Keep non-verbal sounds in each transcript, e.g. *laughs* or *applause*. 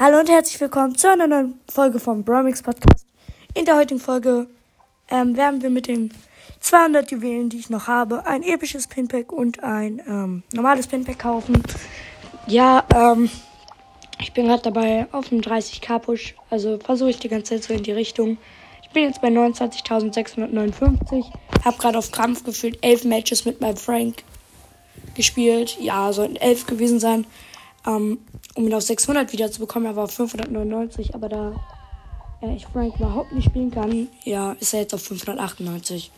Hallo und herzlich willkommen zu einer neuen Folge vom Bromix Podcast. In der heutigen Folge ähm, werden wir mit den 200 Juwelen, die ich noch habe, ein episches Pinpack und ein ähm, normales Pinpack kaufen. Ja, ähm, ich bin gerade dabei auf dem 30k Push, also versuche ich die ganze Zeit so in die Richtung. Ich bin jetzt bei 29.659, habe gerade auf Krampf gefühlt 11 Matches mit meinem Frank gespielt. Ja, sollten 11 gewesen sein ähm, um ihn auf 600 wieder zu bekommen. Er war auf 599, aber da äh, ich Frank überhaupt nicht spielen kann, ja, ist er jetzt auf 598.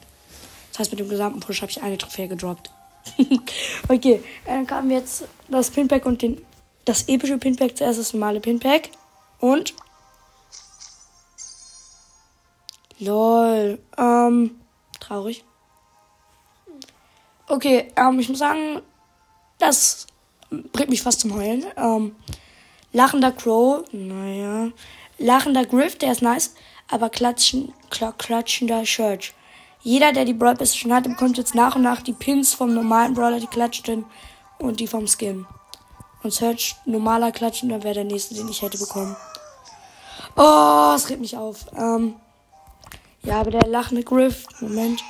Das heißt, mit dem gesamten Push habe ich eine Trophäe gedroppt. *laughs* okay, dann kamen jetzt das Pinpack und den, das epische Pinpack, zuerst das normale Pinpack. Und. Lol. Ähm, traurig. Okay, ähm, ich muss sagen, das bringt mich fast zum Heulen. Ähm, lachender Crow, naja. Lachender Griff, der ist nice. Aber klatschen, klatschender Church. Jeder, der die Brawl Pass schon hat, bekommt jetzt nach und nach die Pins vom normalen Brawler, die klatschen und die vom Skin. Und Search, normaler Klatschender wäre der nächste, den ich hätte bekommen. Oh, es regt mich auf. Ähm, ja, aber der lachende Griff, Moment.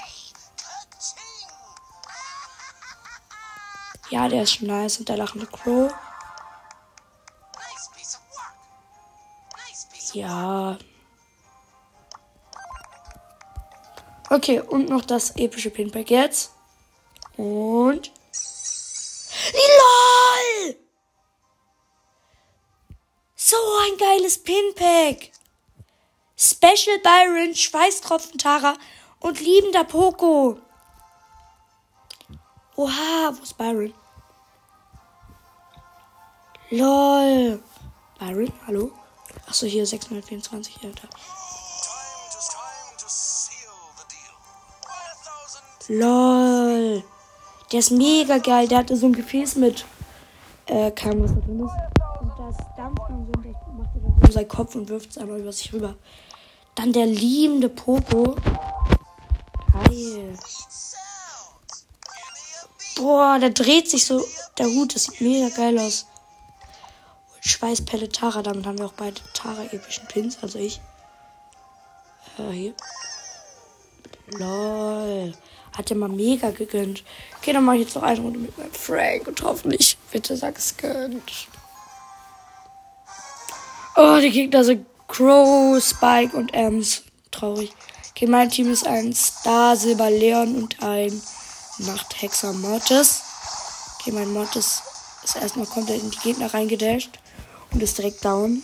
Ja, der ist schon nice. Und der lachende Crow. Ja. Okay, und noch das epische Pinpack jetzt. Und. LOL! So ein geiles Pinpack! Special Byron, Schweißtropfen Tara und liebender Poco. Oha, wo ist Byron? LOL. Byron, hallo? Achso, hier 624. Ja, da. LOL. Der ist mega geil. Der hatte so ein Gefäß mit äh, keinem, was da drin ist. Und das dampft man so macht dann so seinen Kopf und wirft es einmal über sich rüber. Dann der liebende Popo. Geil. Boah, der dreht sich so. Der Hut, das sieht mega geil aus. Schweißpelle Tara. Damit haben wir auch beide Tara-epischen Pins. Also ich. Äh, hier. Lol. Hat ja mal mega gegönnt. Okay, dann mache ich jetzt noch eine Runde mit meinem Frank und hoffentlich bitte sag es gönnt. Oh, die Gegner sind Crow, Spike und Ems. Traurig. Okay, mein Team ist ein Star, Silber, Leon und ein Nachthexer Mortis. Okay, mein Mortis ist erstmal komplett in die Gegner reingedasht und ist direkt down.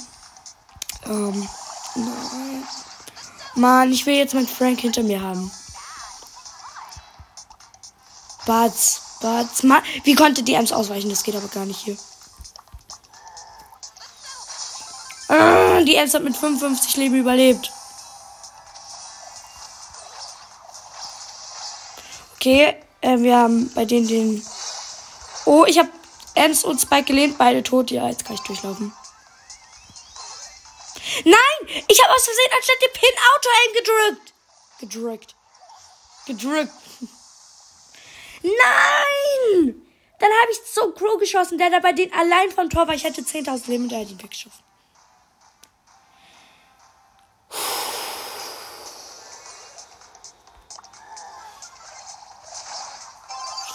Ähm, nein. Mann, ich will jetzt meinen Frank hinter mir haben. Bats, Bats, Mann. Wie konnte die Ems ausweichen? Das geht aber gar nicht hier. Ah, die Ems hat mit 55 Leben überlebt. Okay, äh, wir haben bei denen den. Oh, ich habe Ems und Spike gelehnt, beide tot. Ja, jetzt kann ich durchlaufen. Nein! Ich habe aus Versehen anstatt dem Pin Auto-Aim gedrückt. Gedrückt. Gedrückt. *laughs* Nein! Dann habe ich so Crow geschossen, der da bei denen allein vom Tor war. Ich hätte 10.000 Leben und der hat ihn weggeschossen.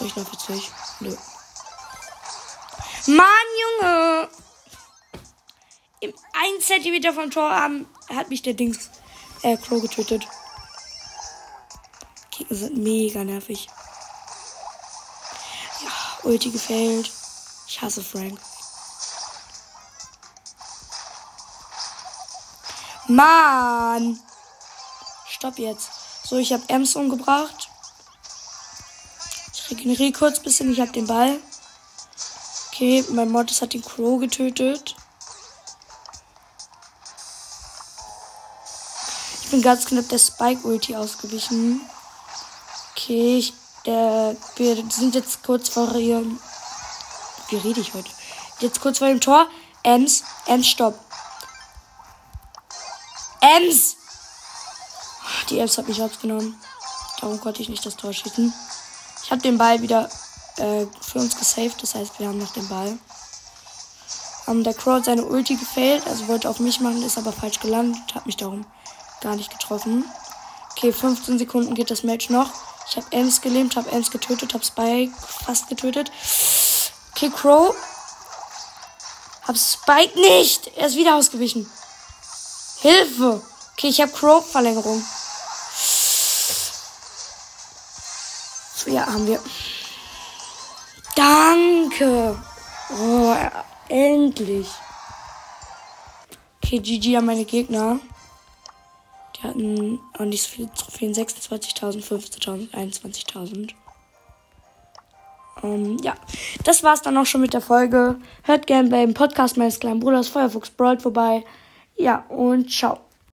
Ich noch witzig? Nö. Mann, Junge! Im 1 cm vom Tor haben, hat mich der Dings, äh, Crow getötet. Gegner sind mega nervig. Ja, Ulti gefällt. Ich hasse Frank. Mann! Stopp jetzt. So, ich habe Ems umgebracht. Ich regeneriere kurz ein bisschen. Ich habe den Ball. Okay, mein Mortis hat den Crow getötet. Ich bin ganz knapp der Spike-Ulti ausgewichen. Okay, ich, der, wir sind jetzt kurz vor ihrem. Wie rede ich heute? Jetzt kurz vor dem Tor. Ems, Ems, stopp. Ems! Die Ems hat mich aufgenommen. Darum konnte ich nicht das Tor schießen. Ich habe den Ball wieder äh, für uns gesaved. Das heißt, wir haben noch den Ball. Ähm, der Crow hat seine Ulti gefailt, also wollte auf mich machen, ist aber falsch gelandet, hat mich darum gar nicht getroffen. Okay, 15 Sekunden geht das Match noch. Ich habe Ems gelähmt, habe Ems getötet, habe Spike fast getötet. Okay, Crow. Hab Spike nicht. Er ist wieder ausgewichen. Hilfe. Okay, ich habe Crow-Verlängerung. So, ja, haben wir. Danke. Oh, endlich. Okay, GG an meine Gegner. Die hatten auch nicht so viele Trophäen. 26.000, 15.000, 21.000. Ähm, ja, das war's dann auch schon mit der Folge. Hört gerne beim Podcast meines kleinen Bruders Feuerfuchs Brawl vorbei. Ja, und ciao.